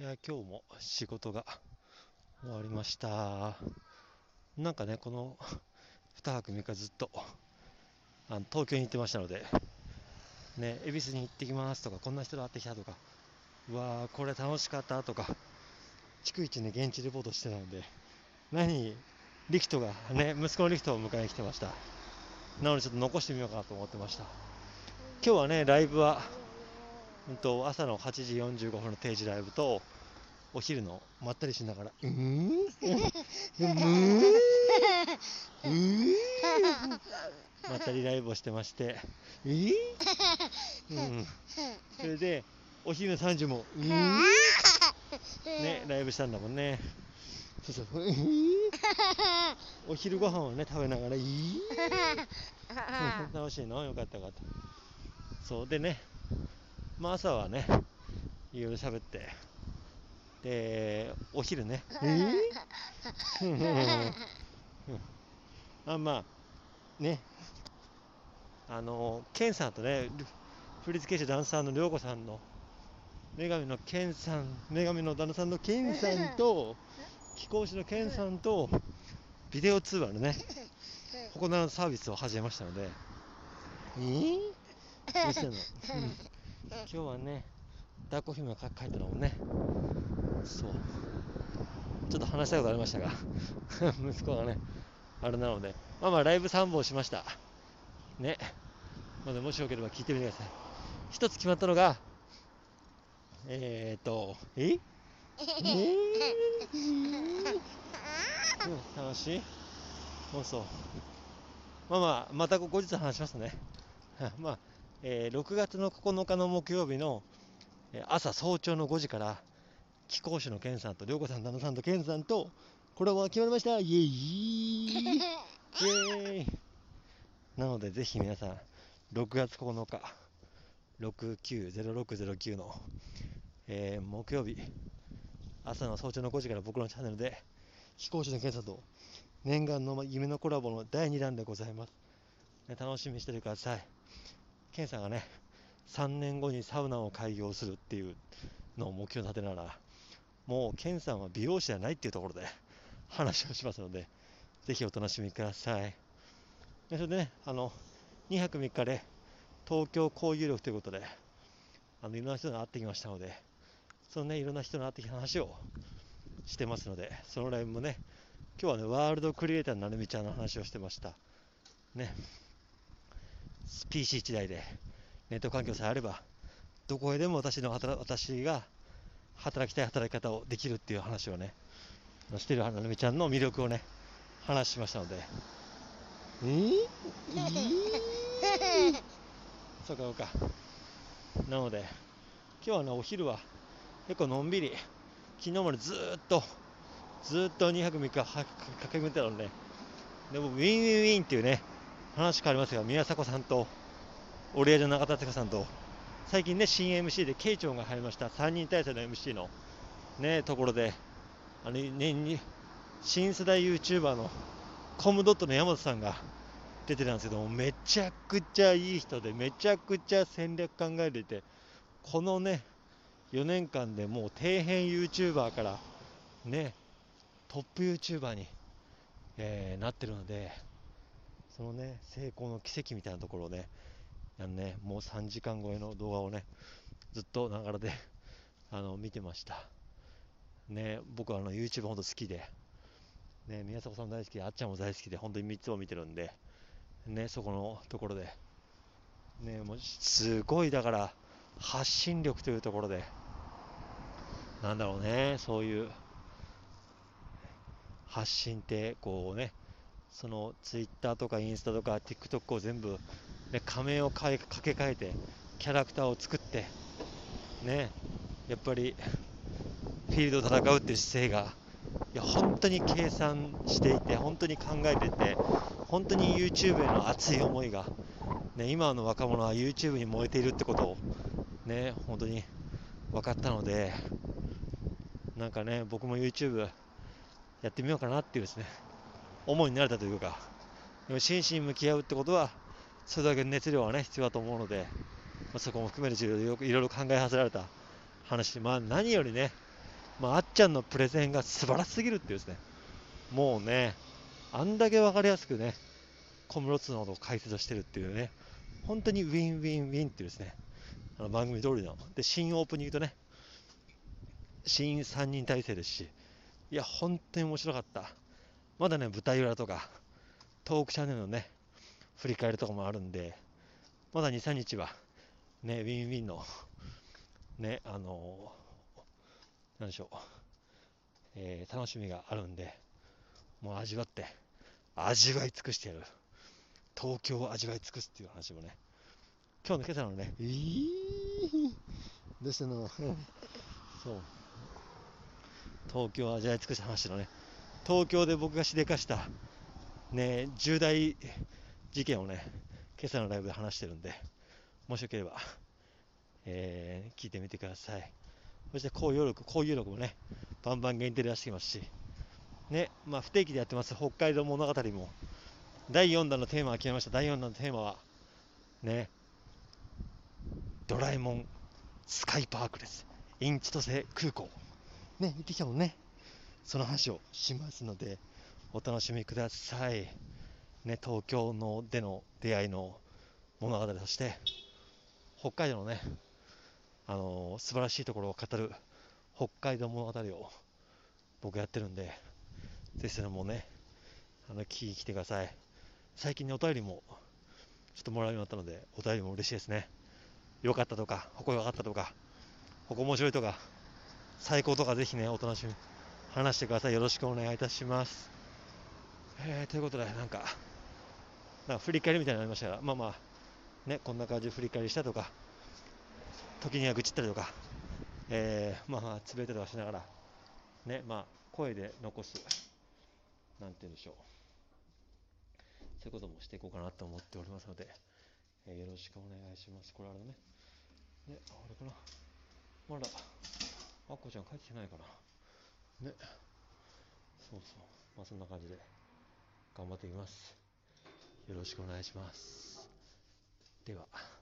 いや、今日も仕事が終わりました。なんかね、この2泊3日ずっとあの東京に行ってましたので、ね、恵比寿に行ってきますとか、こんな人と会ってきたとか、うわー、これ楽しかったとか、逐一ね、現地レポートしてたので、何、リキトが、ね、息子のリキトを迎えに来てました。なのでちょっと残してみようかなと思ってました。今日はね、ライブは、うんと、朝の8時45分の定時ライブと、お昼のまったりしながら、うーん、うーん、うーん、まったりライブをしてまして、えー、うん、それで、お昼の3時も、うーん、ね、ライブしたんだもんね。そうそう、うー？んお昼ご飯をね、食べながら、いいうん楽しいの？よかったよかった。そう。でね、まあ朝はね、いろいろ喋って、で、お昼ね、あまあ、ね、あの、ケンさんとね、ル振付師ダンサーの涼子さんの、女神のケンさん、女神の旦那さんのケンさんと、貴公子のケンさんと、ビデオ通話のね、ここのサービスを始めましたので、えー、何してんの、うん今日はね、抱っこ姫が書いたのもね、そう、ちょっと話したいことありましたが、息子がね、あれなので、まあまあライブ3本しました。ね。まだもしよければ聞いてみてください。一つ決まったのが、えーと、え？え？ー、うん、楽しいそうそう。まあまあ、また後日話しますね。まあ、えー6月の9日の木曜日のえー朝早朝の5時から、貴公子のケンさんと、涼子さん、旦那さんとケンさんと、これは決まりましたイエイ イエーイなので、ぜひ皆さん、6月9日、690609の、えー木曜日、朝の早朝の5時から僕のチャンネルで、貴公子のケンさんと、念願の夢のコラボの第2弾でございます。ね楽しみにしててください。ケンさんがね、3年後にサウナを開業するっていうのを目標に立てながら、もうケンさんは美容師じゃないっていうところで話をしますので、ぜひお楽しみください。でそれでね、あの、2泊3日で東京交友録ということで、あのいろんな人に会ってきましたので、そのね、いろんな人に会ってきた話をしてますので、そのライブもね、今日はね、ワールドクリエイターのなるみちゃんの話をしてました。ね、PC1 台でネット環境さえあれば、どこへでも私の働私が働きたい働き方をできるっていう話をね、してるなるみちゃんの魅力をね、話しましたので。えー、えー、そうかそうか。なので、今日はね、お昼は結構のんびり、昨日までずっと、ずっと2泊3日駆け巡ってたので、でも Win Win Wiiin っていうね、話変わりますが、宮迫さんと、オリラジ中田敦さんと、最近ね、新 MC で、ケイチョンが入りました、3人体制の MC の、ね、ところで、あの、ね、に新世代 YouTuber のコムドットの山本さんが出てたんですけども、めちゃくちゃいい人で、めちゃくちゃ戦略考えていて、このね、4年間でもう底辺 YouTuber から、ね、トップ YouTuber に、えーなってるので、そのね、成功の奇跡みたいなところをね、あのね、もう3時間超えの動画をね、ずっとながらで あの見てました。ね、僕はあの YouTube 本当好きで、ね、宮迫さん大好きで、あっちゃんも大好きで、本当に3つも見てるんで、ね、そこのところで、ね、もうすごいだから、発信力というところで、なんだろうね、そういう発信って、こうね、その Twitter とかインスタとか TikTok を全部、ね、仮面をかけ替えて、キャラクターを作って、ね、やっぱりフィールド戦うっていう姿勢が、いや本当に計算していて、本当に考えてて、本当に YouTube への熱い思いが、ね、今の若者は YouTube に燃えているってことを、ね、本当に分かったので、なんかね、僕も YouTube やってみようかなっていうですね、思いになれたというか、でも真摯に向き合うってことは、それだけ熱量はね、必要だと思うので、まあ、そこも含めていろいろいろいろ考えさせられた話、まあ何よりね、まあ、あっちゃんのプレゼンが素晴らしすぎるっていうですね、もうね、あんだけ分かりやすくね、小室津のことを解説してるっていうね、本当に Win Win Wiiin っていうですね、あの番組通りの、で、新オープニングとね、新3人体制ですし、いや、本当に面白かった。まだね、舞台裏とか、トークチャンネルのね、振り返りとかもあるんで、まだ2、3日は、ね、ウィンウィンの、ね、あのー、なんでしょう、えー、楽しみがあるんで、もう味わって、味わい尽くしてやる。東京を味わい尽くすっていう話もね、今日の今朝のね、えー、どうしたの？そう。東京を味わい尽くした話のね、東京で僕がしでかした、ね、重大事件をね、今朝のライブで話してるんで、もしよければ、えー、聞いてみてください。そして、こういう録、こういう録もね、バンバン限定で出してきますし、ね、まあ、不定期でやってます北海道物語も、第4弾のテーマが決めました。第4弾のテーマは、ね、ドラえもんスカイパークです。インチトセ空港。ね、行ってきたもんね。その話をしますので、お楽しみください。ね、東京のでの出会いの物語として、北海道のね、あのー、素晴らしいところを語る北海道物語を僕やってるんで、ぜひそれもね、あの、聞きに来てください。最近ね、お便りもちょっともらうようになったので、お便りも嬉しいですね。良かったとか、ここ良かったとか、ここ面白いとか、最高とかぜひね、お楽しみ、話してください。よろしくお願いいたします。えー、ということで、なんか、なんか振り返りみたいになりましたが、まあまあ、ね、こんな感じで振り返りしたとか、時には愚痴ったりとか、えー、まあまあ、つぶやいたりとかしながら、ね、まあ、声で残す、なんて言うんでしょう。そういうこともしていこうかなと思っておりますので、えー、よろしくお願いします。これあれね。ね、あれかな。まだ、あっこちゃん帰ってきてないかな。ね。そうそう。まあそんな感じで頑張っていきます。よろしくお願いします。では。